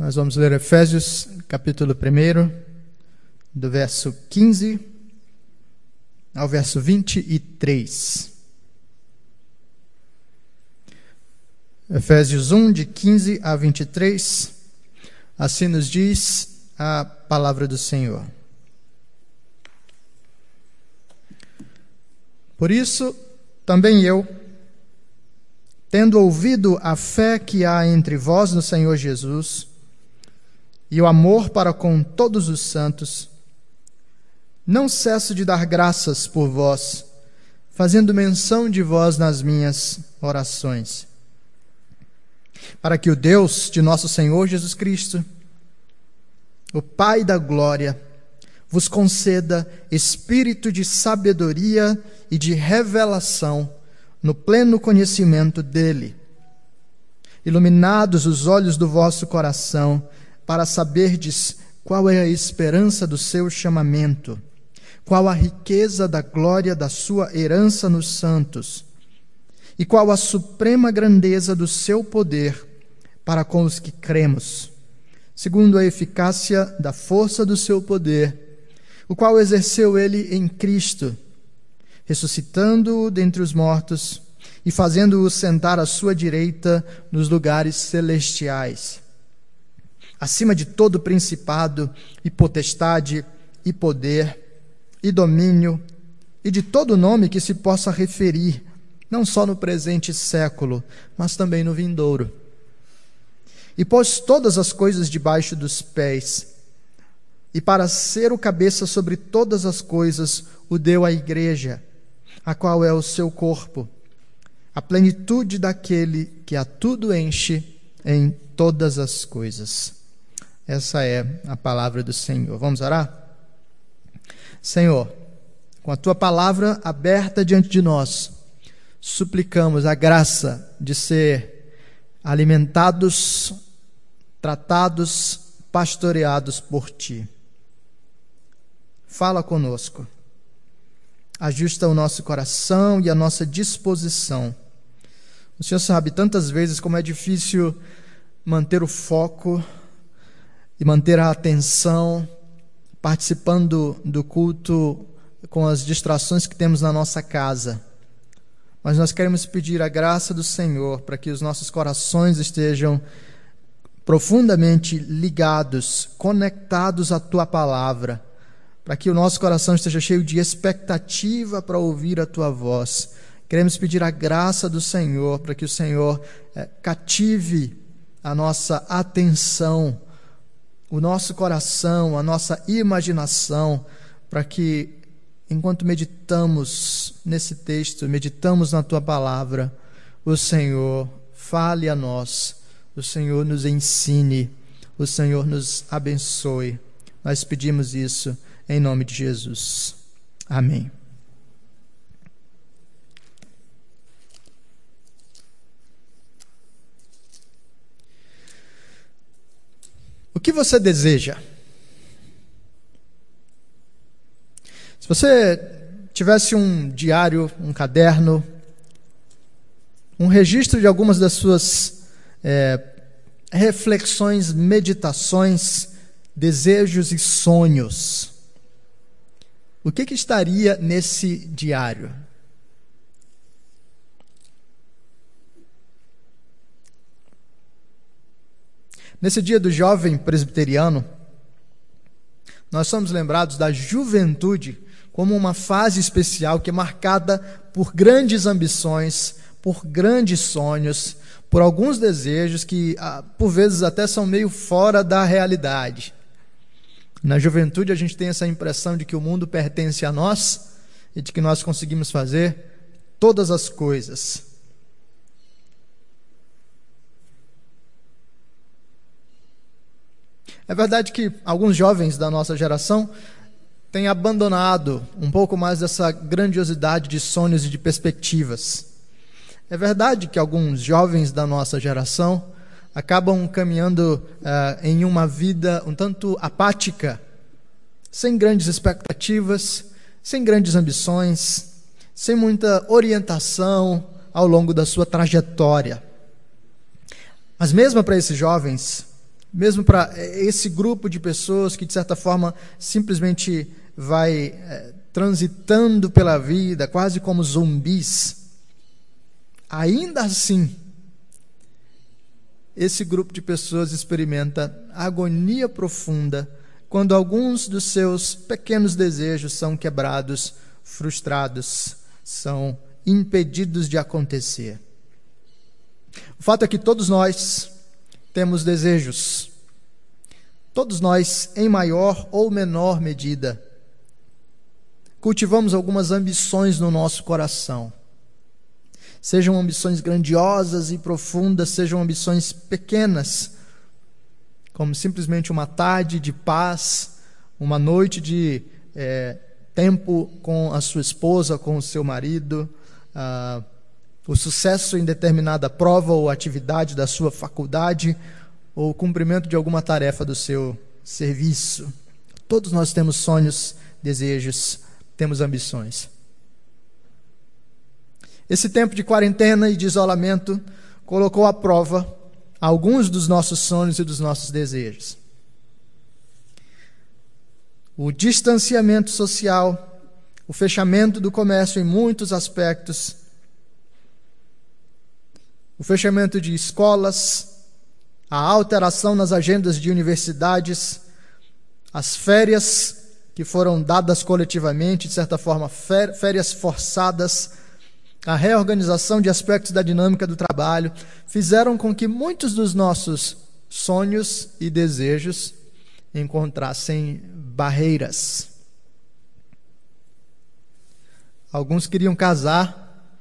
Nós vamos ler Efésios, capítulo 1, do verso 15 ao verso 23. Efésios 1, de 15 a 23. Assim nos diz a palavra do Senhor. Por isso, também eu, tendo ouvido a fé que há entre vós no Senhor Jesus, e o amor para com todos os santos, não cesso de dar graças por vós, fazendo menção de vós nas minhas orações, para que o Deus de nosso Senhor Jesus Cristo, o Pai da glória, vos conceda espírito de sabedoria e de revelação no pleno conhecimento dele. Iluminados os olhos do vosso coração, para saberdes qual é a esperança do seu chamamento, qual a riqueza da glória da sua herança nos santos, e qual a suprema grandeza do seu poder para com os que cremos, segundo a eficácia da força do seu poder, o qual exerceu ele em Cristo, ressuscitando-o dentre os mortos e fazendo-o sentar à sua direita nos lugares celestiais acima de todo principado e potestade e poder e domínio e de todo nome que se possa referir, não só no presente século, mas também no vindouro. E pôs todas as coisas debaixo dos pés, e para ser o cabeça sobre todas as coisas, o deu à igreja, a qual é o seu corpo, a plenitude daquele que a tudo enche em todas as coisas. Essa é a palavra do Senhor. Vamos orar? Senhor, com a tua palavra aberta diante de nós, suplicamos a graça de ser alimentados, tratados, pastoreados por ti. Fala conosco. Ajusta o nosso coração e a nossa disposição. O Senhor sabe tantas vezes como é difícil manter o foco e manter a atenção, participando do culto com as distrações que temos na nossa casa. Mas nós queremos pedir a graça do Senhor para que os nossos corações estejam profundamente ligados, conectados à tua palavra, para que o nosso coração esteja cheio de expectativa para ouvir a tua voz. Queremos pedir a graça do Senhor para que o Senhor é, cative a nossa atenção o nosso coração, a nossa imaginação, para que, enquanto meditamos nesse texto, meditamos na tua palavra, o Senhor fale a nós, o Senhor nos ensine, o Senhor nos abençoe. Nós pedimos isso em nome de Jesus. Amém. O que você deseja? Se você tivesse um diário, um caderno, um registro de algumas das suas é, reflexões, meditações, desejos e sonhos, o que, que estaria nesse diário? Nesse dia do jovem presbiteriano, nós somos lembrados da juventude como uma fase especial que é marcada por grandes ambições, por grandes sonhos, por alguns desejos que, ah, por vezes, até são meio fora da realidade. Na juventude, a gente tem essa impressão de que o mundo pertence a nós e de que nós conseguimos fazer todas as coisas. É verdade que alguns jovens da nossa geração têm abandonado um pouco mais dessa grandiosidade de sonhos e de perspectivas. É verdade que alguns jovens da nossa geração acabam caminhando uh, em uma vida um tanto apática, sem grandes expectativas, sem grandes ambições, sem muita orientação ao longo da sua trajetória. Mas mesmo para esses jovens, mesmo para esse grupo de pessoas que, de certa forma, simplesmente vai é, transitando pela vida, quase como zumbis, ainda assim, esse grupo de pessoas experimenta agonia profunda quando alguns dos seus pequenos desejos são quebrados, frustrados, são impedidos de acontecer. O fato é que todos nós temos desejos. Todos nós, em maior ou menor medida, cultivamos algumas ambições no nosso coração. Sejam ambições grandiosas e profundas, sejam ambições pequenas, como simplesmente uma tarde de paz, uma noite de é, tempo com a sua esposa, com o seu marido, ah, o sucesso em determinada prova ou atividade da sua faculdade, ou o cumprimento de alguma tarefa do seu serviço. Todos nós temos sonhos, desejos, temos ambições. Esse tempo de quarentena e de isolamento colocou à prova alguns dos nossos sonhos e dos nossos desejos. O distanciamento social, o fechamento do comércio em muitos aspectos, o fechamento de escolas, a alteração nas agendas de universidades, as férias que foram dadas coletivamente, de certa forma, férias forçadas, a reorganização de aspectos da dinâmica do trabalho, fizeram com que muitos dos nossos sonhos e desejos encontrassem barreiras. Alguns queriam casar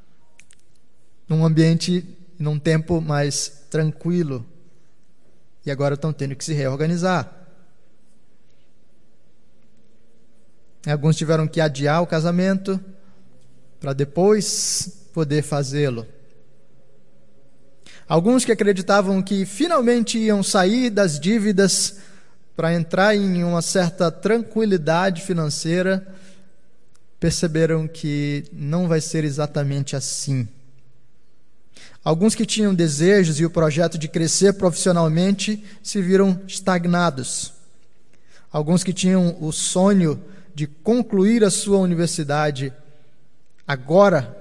num ambiente num tempo mais tranquilo. E agora estão tendo que se reorganizar. Alguns tiveram que adiar o casamento para depois poder fazê-lo. Alguns que acreditavam que finalmente iam sair das dívidas para entrar em uma certa tranquilidade financeira, perceberam que não vai ser exatamente assim. Alguns que tinham desejos e o projeto de crescer profissionalmente se viram estagnados. Alguns que tinham o sonho de concluir a sua universidade agora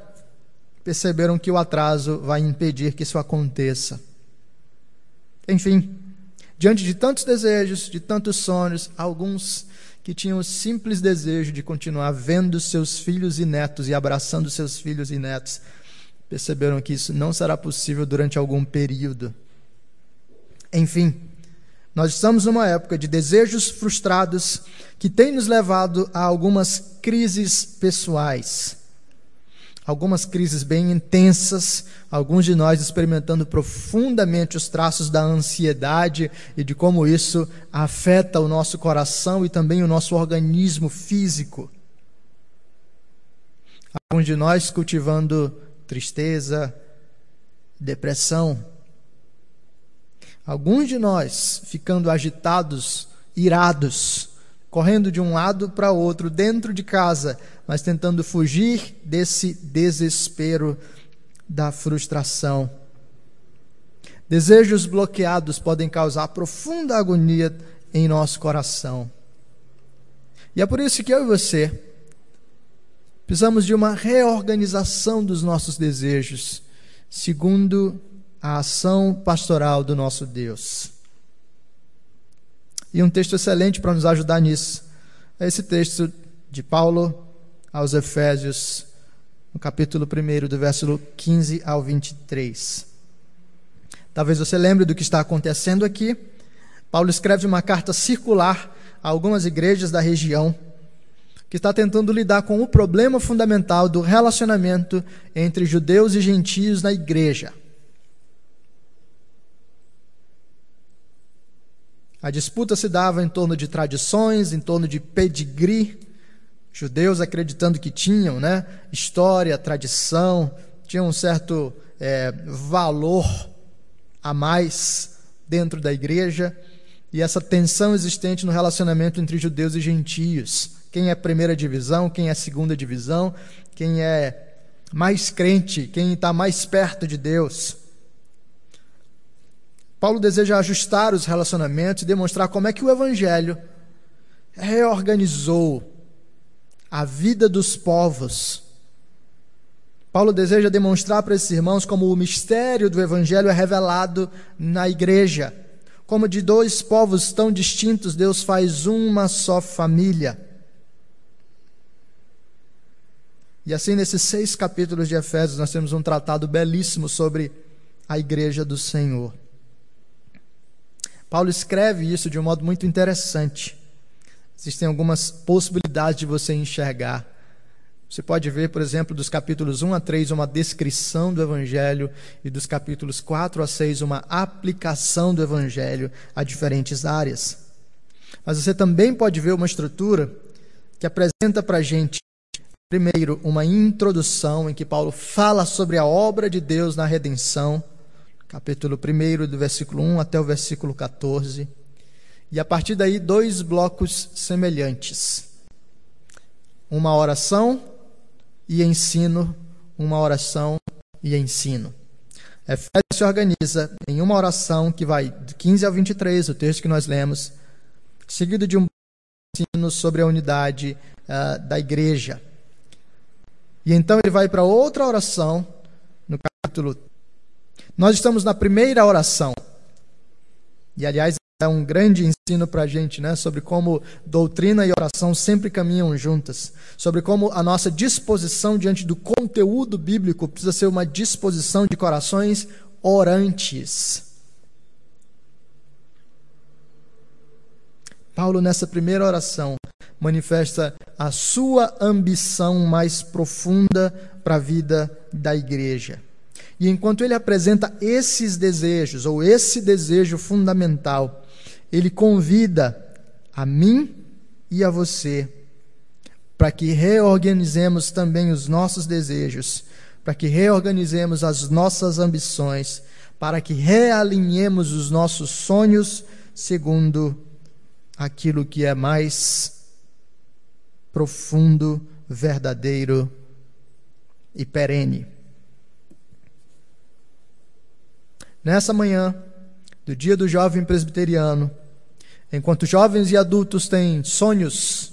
perceberam que o atraso vai impedir que isso aconteça. Enfim, diante de tantos desejos, de tantos sonhos, alguns que tinham o simples desejo de continuar vendo seus filhos e netos e abraçando seus filhos e netos, perceberam que isso não será possível durante algum período. Enfim, nós estamos numa época de desejos frustrados que tem nos levado a algumas crises pessoais. Algumas crises bem intensas, alguns de nós experimentando profundamente os traços da ansiedade e de como isso afeta o nosso coração e também o nosso organismo físico. Alguns de nós cultivando tristeza, depressão. Alguns de nós ficando agitados, irados, correndo de um lado para outro dentro de casa, mas tentando fugir desse desespero da frustração. Desejos bloqueados podem causar profunda agonia em nosso coração. E é por isso que eu e você Precisamos de uma reorganização dos nossos desejos, segundo a ação pastoral do nosso Deus. E um texto excelente para nos ajudar nisso é esse texto de Paulo aos Efésios, no capítulo 1, do versículo 15 ao 23. Talvez você lembre do que está acontecendo aqui. Paulo escreve uma carta circular a algumas igrejas da região que está tentando lidar com o problema fundamental do relacionamento entre judeus e gentios na igreja. A disputa se dava em torno de tradições, em torno de pedigree, judeus acreditando que tinham né, história, tradição, tinham um certo é, valor a mais dentro da igreja, e essa tensão existente no relacionamento entre judeus e gentios quem é primeira divisão, quem é segunda divisão, quem é mais crente, quem está mais perto de Deus. Paulo deseja ajustar os relacionamentos e demonstrar como é que o Evangelho reorganizou a vida dos povos. Paulo deseja demonstrar para esses irmãos como o mistério do Evangelho é revelado na igreja. Como de dois povos tão distintos, Deus faz uma só família. E assim, nesses seis capítulos de Efésios, nós temos um tratado belíssimo sobre a igreja do Senhor. Paulo escreve isso de um modo muito interessante. Existem algumas possibilidades de você enxergar. Você pode ver, por exemplo, dos capítulos 1 a 3, uma descrição do Evangelho, e dos capítulos 4 a 6, uma aplicação do Evangelho a diferentes áreas. Mas você também pode ver uma estrutura que apresenta para a gente, primeiro, uma introdução em que Paulo fala sobre a obra de Deus na redenção, capítulo 1, do versículo 1 até o versículo 14. E a partir daí, dois blocos semelhantes: uma oração e ensino, uma oração e ensino. Efésios se organiza em uma oração que vai de 15 ao 23, o texto que nós lemos, seguido de um ensino sobre a unidade uh, da igreja. E então ele vai para outra oração, no capítulo. Nós estamos na primeira oração. E aliás, é um grande ensino para a gente, né? Sobre como doutrina e oração sempre caminham juntas. Sobre como a nossa disposição diante do conteúdo bíblico precisa ser uma disposição de corações orantes. Paulo, nessa primeira oração, manifesta a sua ambição mais profunda para a vida da igreja. E enquanto ele apresenta esses desejos, ou esse desejo fundamental, ele convida a mim e a você para que reorganizemos também os nossos desejos, para que reorganizemos as nossas ambições, para que realinhemos os nossos sonhos segundo aquilo que é mais profundo, verdadeiro e perene. Nessa manhã, do dia do jovem presbiteriano, enquanto jovens e adultos têm sonhos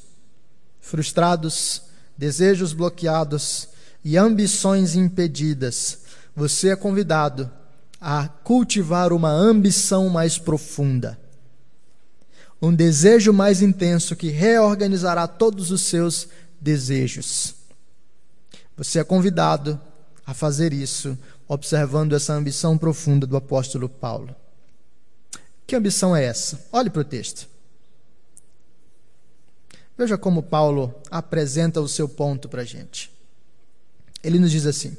frustrados, desejos bloqueados e ambições impedidas, você é convidado a cultivar uma ambição mais profunda, um desejo mais intenso que reorganizará todos os seus desejos. Você é convidado a fazer isso, observando essa ambição profunda do apóstolo Paulo. Que ambição é essa? Olhe para o texto. Veja como Paulo apresenta o seu ponto para a gente. Ele nos diz assim: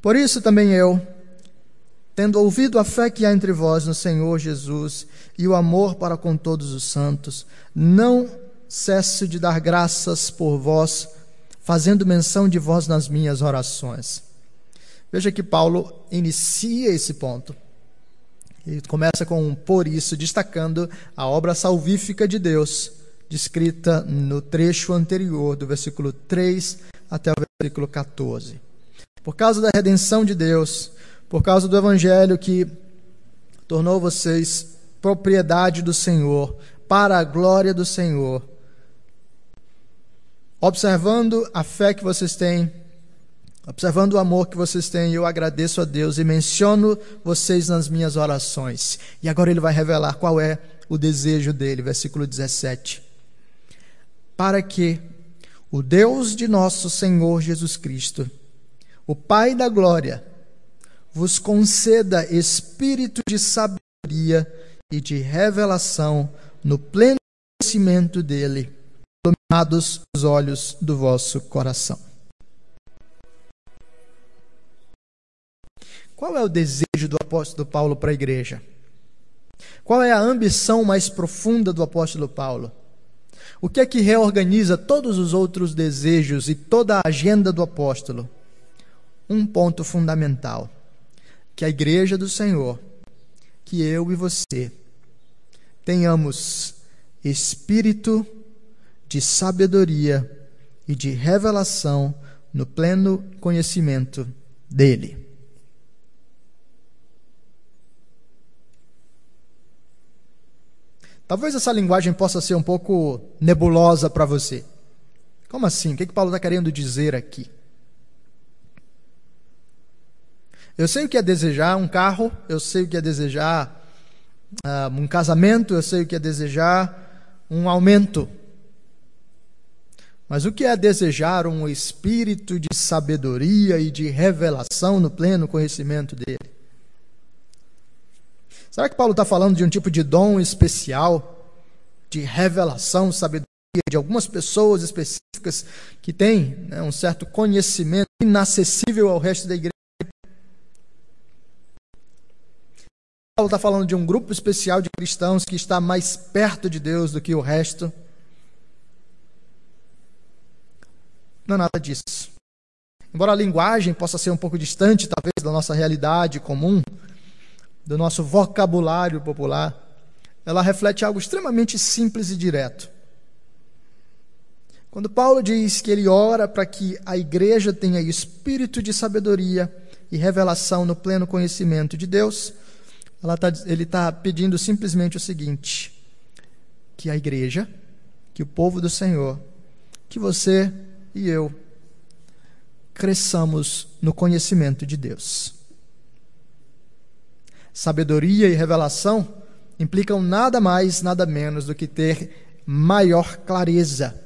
Por isso também eu, tendo ouvido a fé que há entre vós no Senhor Jesus e o amor para com todos os santos, não cesso de dar graças por vós, fazendo menção de vós nas minhas orações. Veja que Paulo inicia esse ponto e começa com um por isso, destacando a obra salvífica de Deus, descrita no trecho anterior, do versículo 3 até o versículo 14. Por causa da redenção de Deus, por causa do evangelho que tornou vocês propriedade do Senhor, para a glória do Senhor, observando a fé que vocês têm Observando o amor que vocês têm, eu agradeço a Deus e menciono vocês nas minhas orações. E agora ele vai revelar qual é o desejo dele, versículo 17. Para que o Deus de nosso Senhor Jesus Cristo, o Pai da glória, vos conceda espírito de sabedoria e de revelação no pleno conhecimento dele, iluminados os olhos do vosso coração Qual é o desejo do apóstolo Paulo para a igreja? Qual é a ambição mais profunda do apóstolo Paulo? O que é que reorganiza todos os outros desejos e toda a agenda do apóstolo? Um ponto fundamental: que a igreja do Senhor, que eu e você, tenhamos espírito de sabedoria e de revelação no pleno conhecimento dele. Talvez essa linguagem possa ser um pouco nebulosa para você. Como assim? O que, que Paulo está querendo dizer aqui? Eu sei o que é desejar um carro, eu sei o que é desejar uh, um casamento, eu sei o que é desejar um aumento. Mas o que é desejar um espírito de sabedoria e de revelação no pleno conhecimento dele? Será que Paulo está falando de um tipo de dom especial, de revelação, sabedoria de algumas pessoas específicas que têm né, um certo conhecimento inacessível ao resto da igreja? Paulo está falando de um grupo especial de cristãos que está mais perto de Deus do que o resto. Não é nada disso. Embora a linguagem possa ser um pouco distante, talvez, da nossa realidade comum, do nosso vocabulário popular, ela reflete algo extremamente simples e direto. Quando Paulo diz que ele ora para que a igreja tenha espírito de sabedoria e revelação no pleno conhecimento de Deus, tá, ele está pedindo simplesmente o seguinte: que a igreja, que o povo do Senhor, que você e eu cresçamos no conhecimento de Deus. Sabedoria e revelação implicam nada mais, nada menos do que ter maior clareza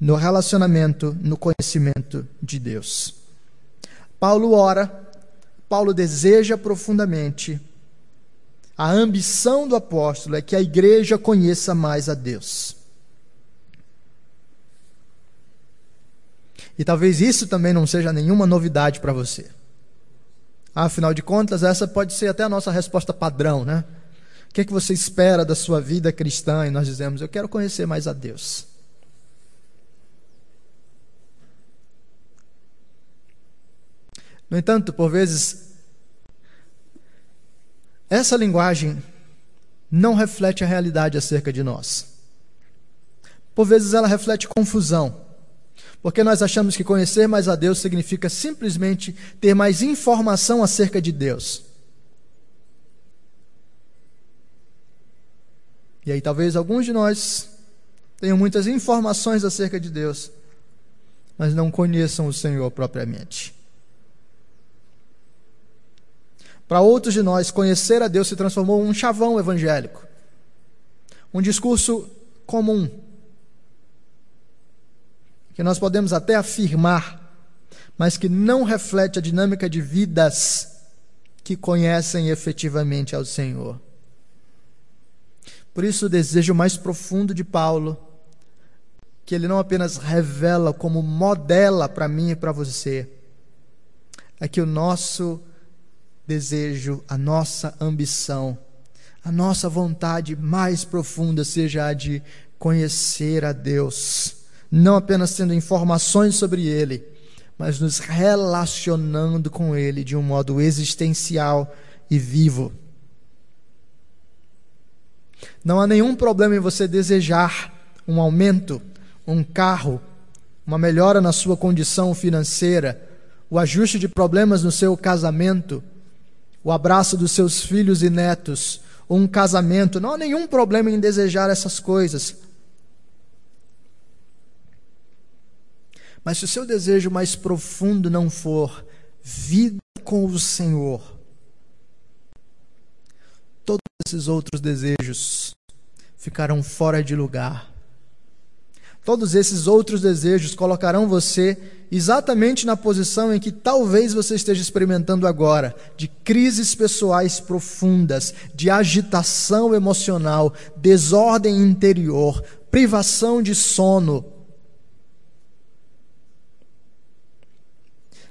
no relacionamento, no conhecimento de Deus. Paulo ora, Paulo deseja profundamente a ambição do apóstolo é que a igreja conheça mais a Deus. E talvez isso também não seja nenhuma novidade para você. Afinal de contas, essa pode ser até a nossa resposta padrão, né? O que, é que você espera da sua vida cristã? E nós dizemos: Eu quero conhecer mais a Deus. No entanto, por vezes, essa linguagem não reflete a realidade acerca de nós. Por vezes ela reflete confusão, porque nós achamos que conhecer mais a Deus significa simplesmente ter mais informação acerca de Deus. E aí talvez alguns de nós tenham muitas informações acerca de Deus, mas não conheçam o Senhor propriamente. Para outros de nós, conhecer a Deus se transformou em um chavão evangélico, um discurso comum, que nós podemos até afirmar, mas que não reflete a dinâmica de vidas que conhecem efetivamente ao Senhor. Por isso, o desejo mais profundo de Paulo, que ele não apenas revela, como modela para mim e para você, é que o nosso desejo, a nossa ambição, a nossa vontade mais profunda seja a de conhecer a Deus, não apenas tendo informações sobre Ele, mas nos relacionando com Ele de um modo existencial e vivo. Não há nenhum problema em você desejar um aumento, um carro, uma melhora na sua condição financeira, o ajuste de problemas no seu casamento, o abraço dos seus filhos e netos, ou um casamento. Não há nenhum problema em desejar essas coisas. Mas se o seu desejo mais profundo não for vida com o Senhor, todos esses outros desejos ficarão fora de lugar. Todos esses outros desejos colocarão você exatamente na posição em que talvez você esteja experimentando agora, de crises pessoais profundas, de agitação emocional, desordem interior, privação de sono.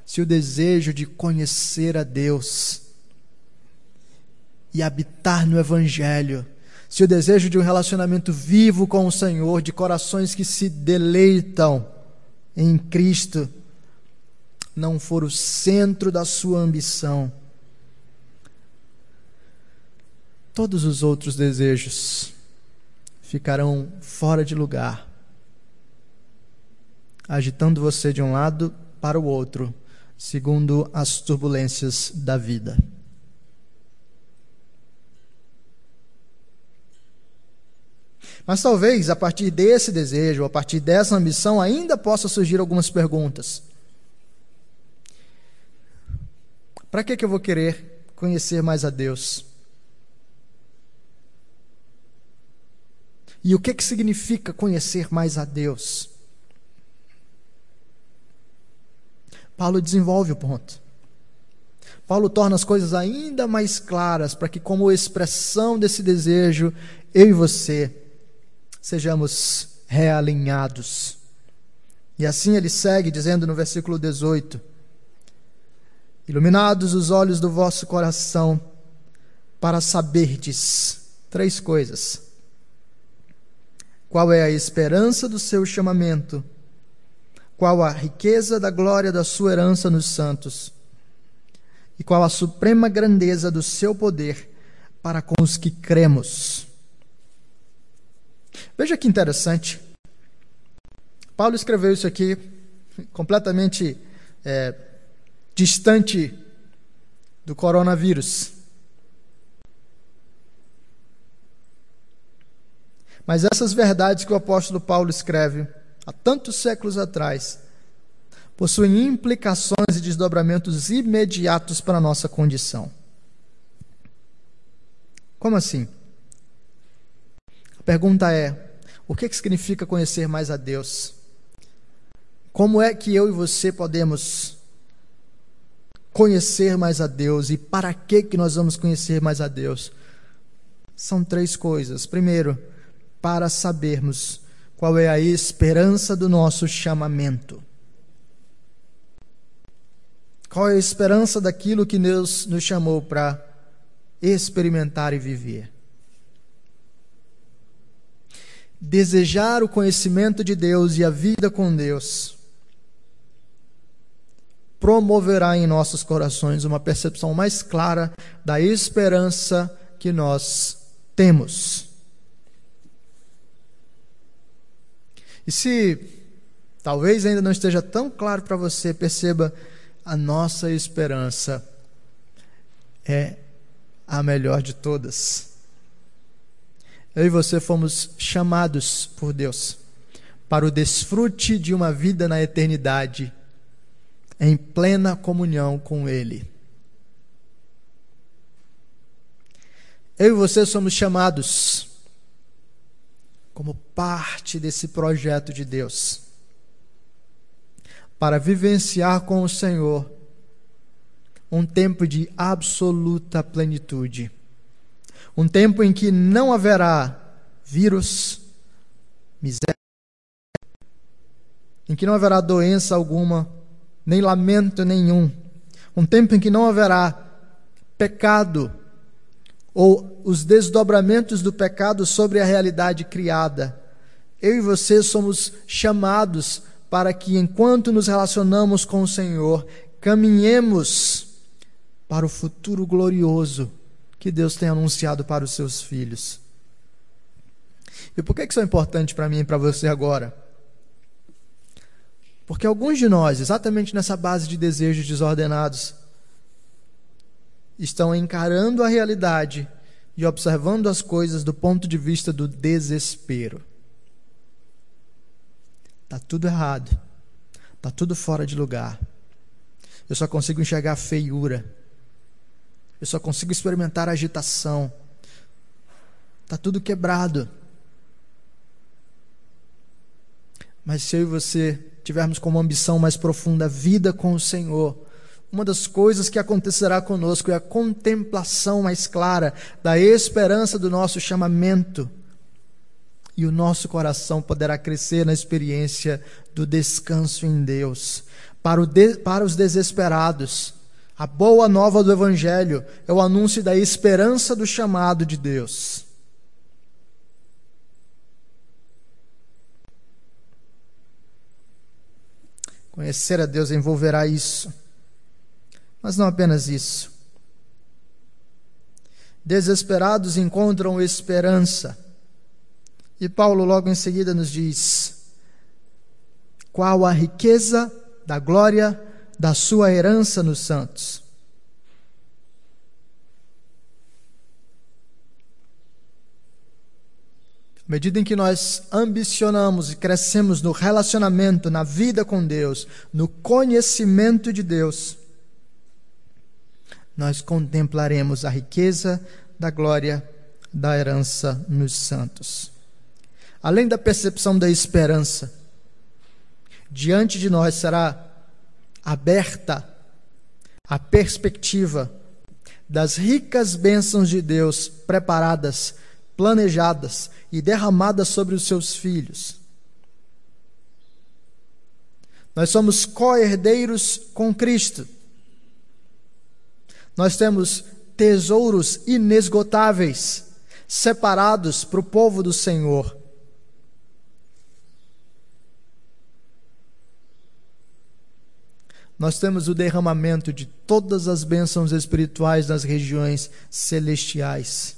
Se o desejo de conhecer a Deus e habitar no Evangelho, se o desejo de um relacionamento vivo com o Senhor, de corações que se deleitam, em Cristo não for o centro da sua ambição, todos os outros desejos ficarão fora de lugar, agitando você de um lado para o outro, segundo as turbulências da vida. Mas talvez a partir desse desejo, a partir dessa ambição, ainda possa surgir algumas perguntas. Para que, que eu vou querer conhecer mais a Deus? E o que, que significa conhecer mais a Deus? Paulo desenvolve o ponto. Paulo torna as coisas ainda mais claras para que, como expressão desse desejo, eu e você sejamos realinhados. E assim ele segue dizendo no versículo 18: Iluminados os olhos do vosso coração, para saberdes três coisas: qual é a esperança do seu chamamento, qual a riqueza da glória da sua herança nos santos, e qual a suprema grandeza do seu poder para com os que cremos. Veja que interessante. Paulo escreveu isso aqui completamente é, distante do coronavírus. Mas essas verdades que o apóstolo Paulo escreve há tantos séculos atrás possuem implicações e desdobramentos imediatos para a nossa condição. Como assim? Pergunta é: o que, que significa conhecer mais a Deus? Como é que eu e você podemos conhecer mais a Deus e para que que nós vamos conhecer mais a Deus? São três coisas. Primeiro, para sabermos qual é a esperança do nosso chamamento. Qual é a esperança daquilo que Deus nos chamou para experimentar e viver? Desejar o conhecimento de Deus e a vida com Deus promoverá em nossos corações uma percepção mais clara da esperança que nós temos. E se talvez ainda não esteja tão claro para você, perceba a nossa esperança é a melhor de todas. Eu e você fomos chamados por Deus para o desfrute de uma vida na eternidade em plena comunhão com Ele. Eu e você somos chamados como parte desse projeto de Deus para vivenciar com o Senhor um tempo de absoluta plenitude. Um tempo em que não haverá vírus, miséria, em que não haverá doença alguma, nem lamento nenhum. Um tempo em que não haverá pecado ou os desdobramentos do pecado sobre a realidade criada. Eu e você somos chamados para que, enquanto nos relacionamos com o Senhor, caminhemos para o futuro glorioso que Deus tem anunciado para os seus filhos. E por que isso é importante para mim e para você agora? Porque alguns de nós, exatamente nessa base de desejos desordenados, estão encarando a realidade e observando as coisas do ponto de vista do desespero. Está tudo errado. Está tudo fora de lugar. Eu só consigo enxergar feiura. Eu só consigo experimentar agitação. Está tudo quebrado. Mas se eu e você tivermos como ambição mais profunda a vida com o Senhor, uma das coisas que acontecerá conosco é a contemplação mais clara da esperança do nosso chamamento. E o nosso coração poderá crescer na experiência do descanso em Deus. Para, de, para os desesperados, a boa nova do Evangelho é o anúncio da esperança do chamado de Deus. Conhecer a Deus envolverá isso. Mas não apenas isso. Desesperados encontram esperança. E Paulo, logo em seguida, nos diz: qual a riqueza da glória da sua herança nos santos. À medida em que nós ambicionamos e crescemos no relacionamento, na vida com Deus, no conhecimento de Deus, nós contemplaremos a riqueza da glória da herança nos santos. Além da percepção da esperança, diante de nós será aberta a perspectiva das ricas bênçãos de Deus preparadas planejadas e derramadas sobre os seus filhos. Nós somos co-herdeiros com Cristo. Nós temos tesouros inesgotáveis, separados para o povo do Senhor. Nós temos o derramamento de todas as bênçãos espirituais nas regiões celestiais.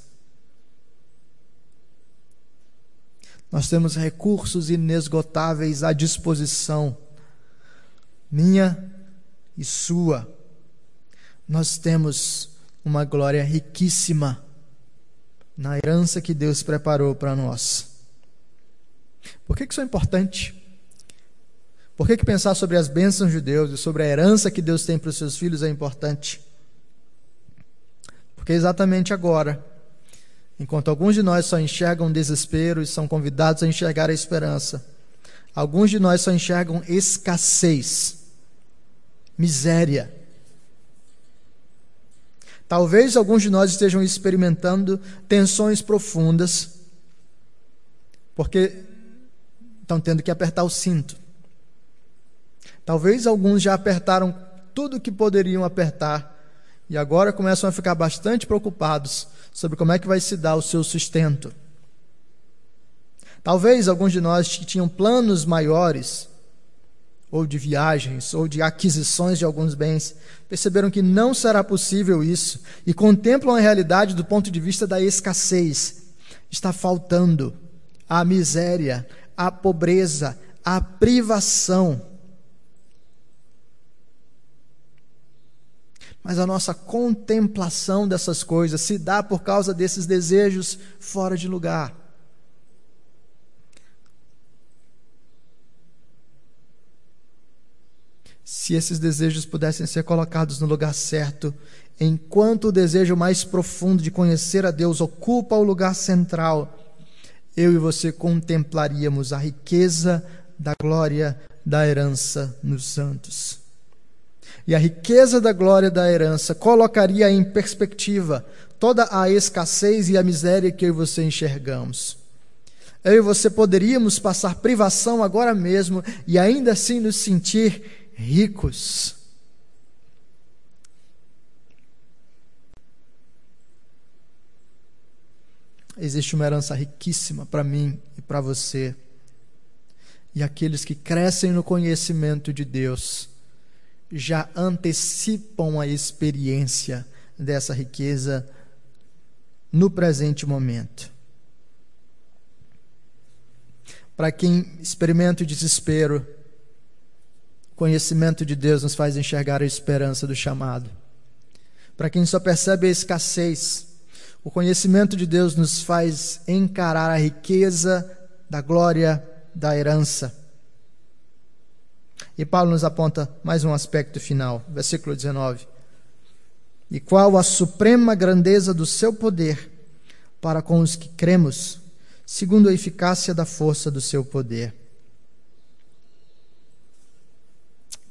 Nós temos recursos inesgotáveis à disposição, minha e sua. Nós temos uma glória riquíssima na herança que Deus preparou para nós. Por que isso é importante? Por que, que pensar sobre as bênçãos de Deus e sobre a herança que Deus tem para os seus filhos é importante? Porque exatamente agora Enquanto alguns de nós só enxergam desespero e são convidados a enxergar a esperança, alguns de nós só enxergam escassez, miséria. Talvez alguns de nós estejam experimentando tensões profundas, porque estão tendo que apertar o cinto. Talvez alguns já apertaram tudo o que poderiam apertar e agora começam a ficar bastante preocupados sobre como é que vai se dar o seu sustento. Talvez alguns de nós que tinham planos maiores, ou de viagens, ou de aquisições de alguns bens, perceberam que não será possível isso e contemplam a realidade do ponto de vista da escassez. Está faltando a miséria, a pobreza, a privação. Mas a nossa contemplação dessas coisas se dá por causa desses desejos fora de lugar. Se esses desejos pudessem ser colocados no lugar certo, enquanto o desejo mais profundo de conhecer a Deus ocupa o lugar central, eu e você contemplaríamos a riqueza da glória da herança nos santos e a riqueza da glória da herança colocaria em perspectiva toda a escassez e a miséria que eu e você enxergamos. Eu e você poderíamos passar privação agora mesmo e ainda assim nos sentir ricos. Existe uma herança riquíssima para mim e para você. E aqueles que crescem no conhecimento de Deus já antecipam a experiência dessa riqueza no presente momento. Para quem experimenta o desespero, o conhecimento de Deus nos faz enxergar a esperança do chamado. Para quem só percebe a escassez, o conhecimento de Deus nos faz encarar a riqueza da glória da herança. E Paulo nos aponta mais um aspecto final, versículo 19. E qual a suprema grandeza do seu poder para com os que cremos, segundo a eficácia da força do seu poder.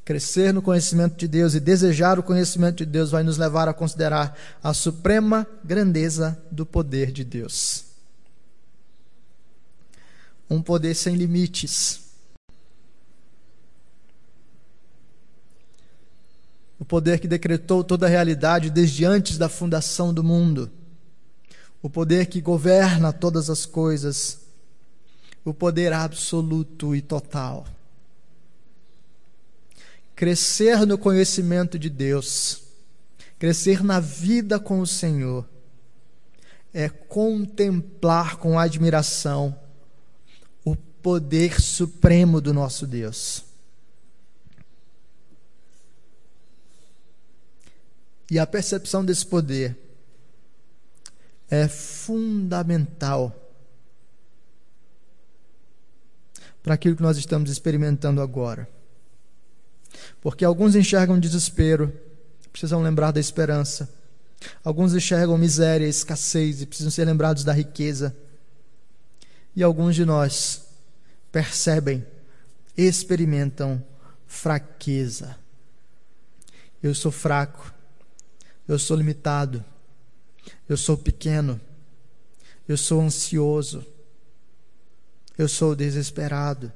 Crescer no conhecimento de Deus e desejar o conhecimento de Deus vai nos levar a considerar a suprema grandeza do poder de Deus. Um poder sem limites poder que decretou toda a realidade desde antes da fundação do mundo, o poder que governa todas as coisas, o poder absoluto e total. Crescer no conhecimento de Deus, crescer na vida com o Senhor, é contemplar com admiração o poder supremo do nosso Deus. E a percepção desse poder é fundamental para aquilo que nós estamos experimentando agora. Porque alguns enxergam desespero, precisam lembrar da esperança. Alguns enxergam miséria, escassez e precisam ser lembrados da riqueza. E alguns de nós percebem, experimentam fraqueza. Eu sou fraco, eu sou limitado, eu sou pequeno, eu sou ansioso, eu sou desesperado,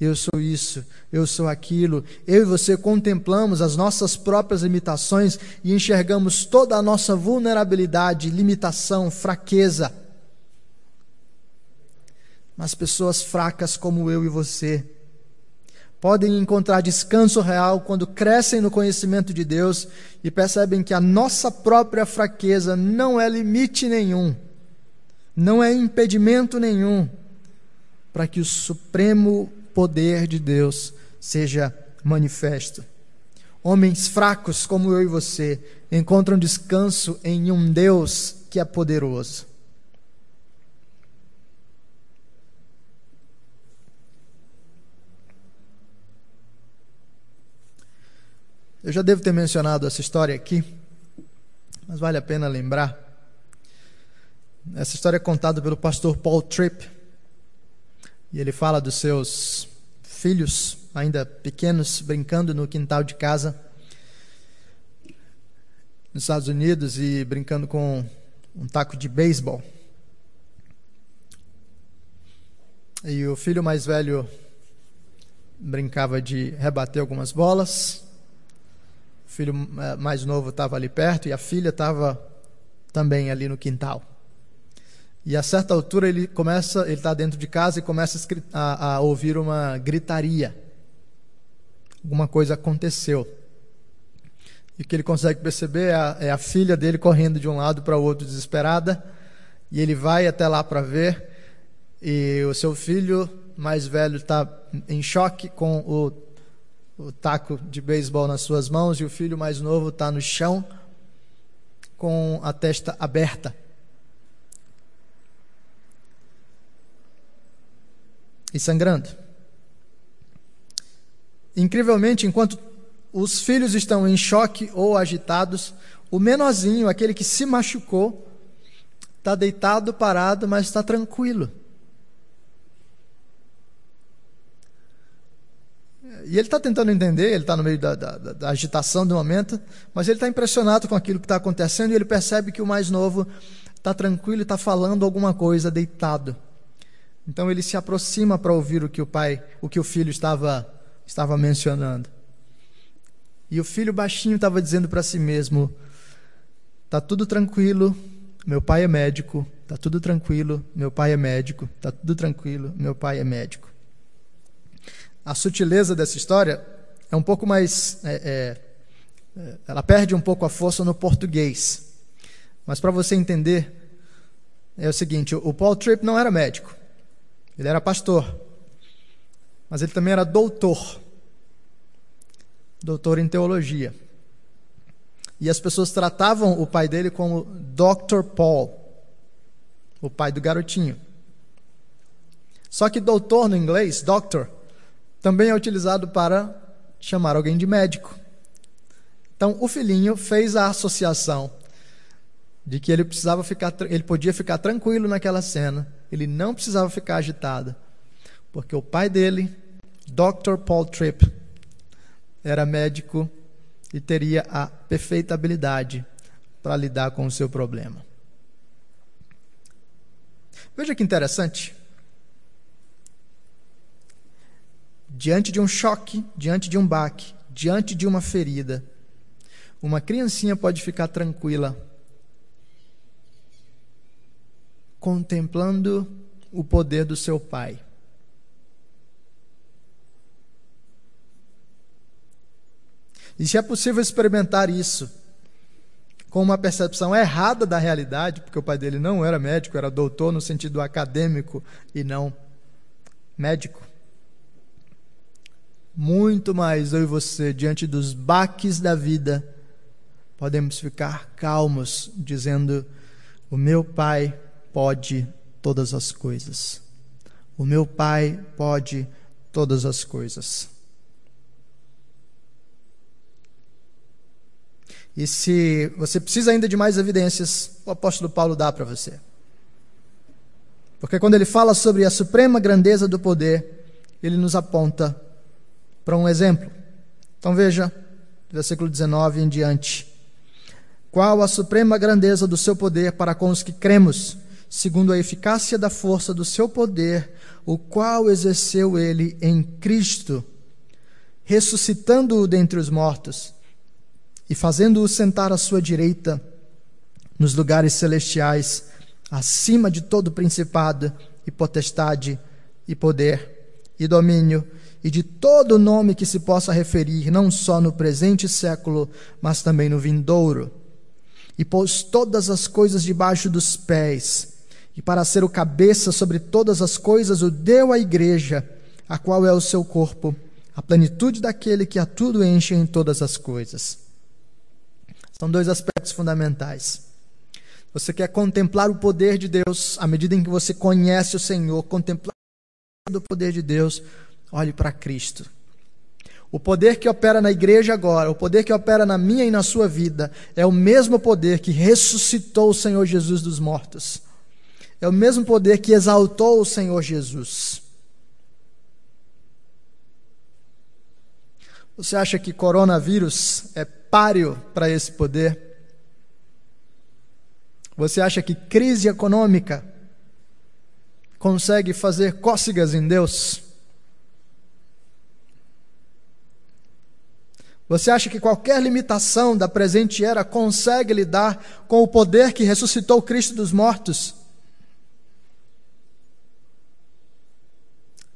eu sou isso, eu sou aquilo. Eu e você contemplamos as nossas próprias limitações e enxergamos toda a nossa vulnerabilidade, limitação, fraqueza. Mas pessoas fracas como eu e você podem encontrar descanso real quando crescem no conhecimento de Deus e percebem que a nossa própria fraqueza não é limite nenhum, não é impedimento nenhum para que o supremo poder de Deus seja manifesto. Homens fracos como eu e você encontram descanso em um Deus que é poderoso. Eu já devo ter mencionado essa história aqui, mas vale a pena lembrar. Essa história é contada pelo pastor Paul Tripp. E ele fala dos seus filhos, ainda pequenos, brincando no quintal de casa nos Estados Unidos e brincando com um taco de beisebol. E o filho mais velho brincava de rebater algumas bolas filho eh, mais novo estava ali perto e a filha estava também ali no quintal. E a certa altura ele começa, ele está dentro de casa e começa a, a, ouvir uma gritaria. Alguma coisa aconteceu. E o que ele consegue perceber é a, é a filha dele correndo de um lado para o outro desesperada. E ele vai até lá para ver. E o seu filho mais velho está em choque com o o taco de beisebol nas suas mãos e o filho mais novo está no chão com a testa aberta. E sangrando. Incrivelmente, enquanto os filhos estão em choque ou agitados, o menorzinho, aquele que se machucou, está deitado, parado, mas está tranquilo. E ele está tentando entender, ele está no meio da, da, da, agitação do momento, mas ele está impressionado com aquilo que está acontecendo e ele percebe que o mais novo está tranquilo e está falando alguma coisa deitado. Então ele se aproxima para ouvir o que o pai, o que o filho estava, estava mencionando. E o filho baixinho estava dizendo para si mesmo: Está tudo tranquilo, meu pai é médico. Está tudo tranquilo, meu pai é médico. Está tudo tranquilo, meu pai é médico a sutileza dessa história é um pouco mais. É, é, é ela perde um pouco a força no português. Mas para você entender, é o seguinte: o Paul Tripp não era médico, ele era pastor, mas ele também era doutor doutor em teologia. E as pessoas tratavam o pai dele como Dr. Paul, o pai do garotinho. Só que doutor no inglês, doctor, também é utilizado para chamar alguém de médico. Então, o filhinho fez a associação de que ele precisava ficar, ele podia ficar tranquilo naquela cena, ele não precisava ficar agitado, porque o pai dele, Dr. Paul Tripp, era médico e teria a perfeita habilidade para lidar com o seu problema. Veja que interessante. Diante de um choque, diante de um baque, diante de uma ferida, uma criancinha pode ficar tranquila, contemplando o poder do seu pai. E se é possível experimentar isso com uma percepção errada da realidade, porque o pai dele não era médico, era doutor no sentido acadêmico e não médico muito mais eu e você, diante dos baques da vida, podemos ficar calmos, dizendo: O meu Pai pode todas as coisas. O meu Pai pode todas as coisas. E se você precisa ainda de mais evidências, o apóstolo Paulo dá para você. Porque quando ele fala sobre a suprema grandeza do poder, ele nos aponta para um exemplo. Então veja, versículo 19 em diante. Qual a suprema grandeza do seu poder para com os que cremos, segundo a eficácia da força do seu poder, o qual exerceu ele em Cristo, ressuscitando-o dentre os mortos e fazendo-o sentar à sua direita nos lugares celestiais, acima de todo principado e potestade e poder e domínio e de todo nome que se possa referir, não só no presente século, mas também no vindouro. E pôs todas as coisas debaixo dos pés, e para ser o cabeça sobre todas as coisas, o deu à igreja, a qual é o seu corpo, a plenitude daquele que a tudo enche em todas as coisas. São dois aspectos fundamentais. Você quer contemplar o poder de Deus, à medida em que você conhece o Senhor, contemplar o poder de Deus, olhe para Cristo. O poder que opera na igreja agora, o poder que opera na minha e na sua vida, é o mesmo poder que ressuscitou o Senhor Jesus dos mortos. É o mesmo poder que exaltou o Senhor Jesus. Você acha que coronavírus é páreo para esse poder? Você acha que crise econômica consegue fazer cócegas em Deus? Você acha que qualquer limitação da presente era consegue lidar com o poder que ressuscitou Cristo dos mortos?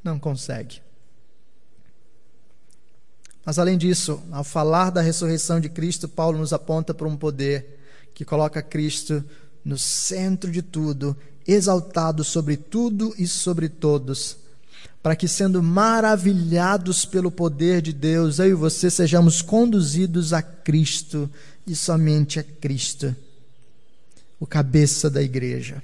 Não consegue. Mas além disso, ao falar da ressurreição de Cristo, Paulo nos aponta para um poder que coloca Cristo no centro de tudo, exaltado sobre tudo e sobre todos, para que, sendo maravilhados pelo poder de Deus, eu e você sejamos conduzidos a Cristo e somente a Cristo, o cabeça da igreja.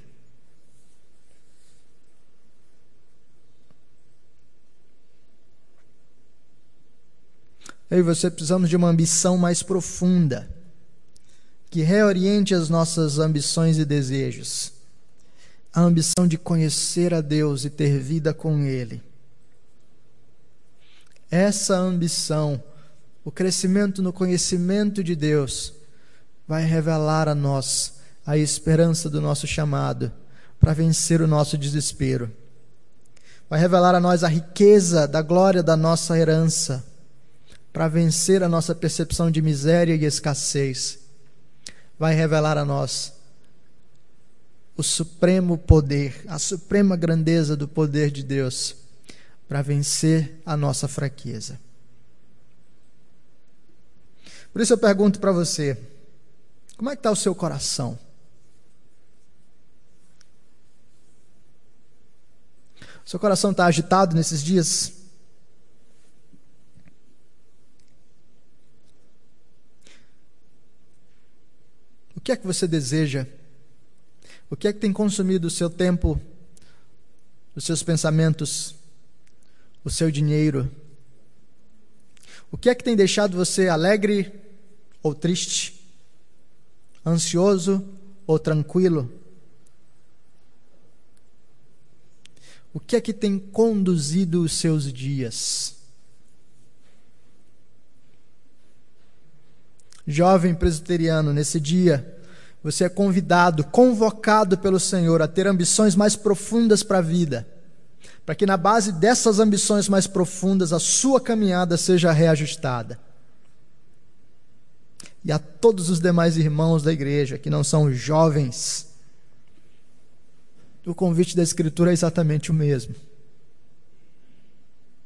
Eu e você precisamos de uma ambição mais profunda, que reoriente as nossas ambições e desejos. A ambição de conhecer a Deus e ter vida com Ele. Essa ambição, o crescimento no conhecimento de Deus, vai revelar a nós a esperança do nosso chamado para vencer o nosso desespero. Vai revelar a nós a riqueza da glória da nossa herança para vencer a nossa percepção de miséria e escassez, vai revelar a nós o supremo poder, a suprema grandeza do poder de Deus para vencer a nossa fraqueza. Por isso eu pergunto para você: como é que está o seu coração? Seu coração está agitado nesses dias? que é que você deseja? O que é que tem consumido o seu tempo, os seus pensamentos, o seu dinheiro? O que é que tem deixado você alegre ou triste? Ansioso ou tranquilo? O que é que tem conduzido os seus dias? Jovem presbiteriano, nesse dia, você é convidado, convocado pelo Senhor a ter ambições mais profundas para a vida, para que na base dessas ambições mais profundas a sua caminhada seja reajustada. E a todos os demais irmãos da igreja que não são jovens, o convite da Escritura é exatamente o mesmo.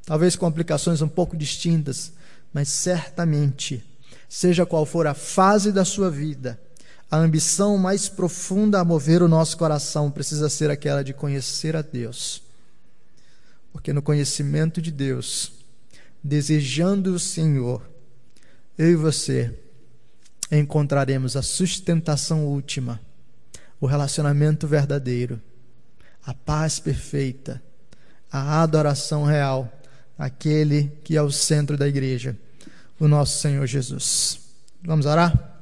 Talvez com aplicações um pouco distintas, mas certamente, seja qual for a fase da sua vida, a ambição mais profunda a mover o nosso coração precisa ser aquela de conhecer a Deus. Porque no conhecimento de Deus, desejando o Senhor, eu e você encontraremos a sustentação última, o relacionamento verdadeiro, a paz perfeita, a adoração real àquele que é o centro da igreja, o nosso Senhor Jesus. Vamos orar?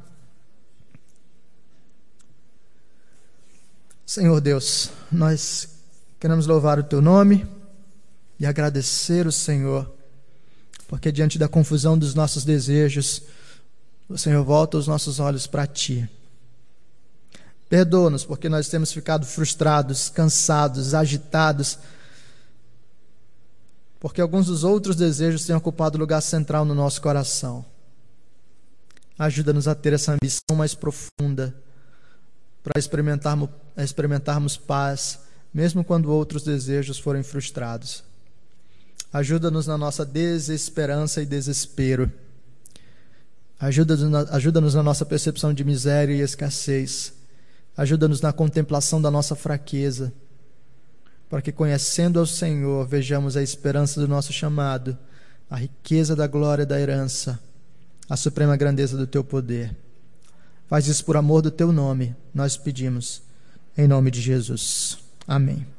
Senhor Deus, nós queremos louvar o teu nome e agradecer o Senhor, porque diante da confusão dos nossos desejos, o Senhor volta os nossos olhos para ti. Perdoa-nos porque nós temos ficado frustrados, cansados, agitados, porque alguns dos outros desejos têm ocupado lugar central no nosso coração. Ajuda-nos a ter essa ambição mais profunda para experimentarmos, experimentarmos paz, mesmo quando outros desejos forem frustrados. Ajuda-nos na nossa desesperança e desespero. Ajuda-nos na, ajuda na nossa percepção de miséria e escassez. Ajuda-nos na contemplação da nossa fraqueza, para que, conhecendo ao Senhor, vejamos a esperança do nosso chamado, a riqueza da glória da herança, a suprema grandeza do teu poder. Faz isso por amor do teu nome, nós pedimos, em nome de Jesus. Amém.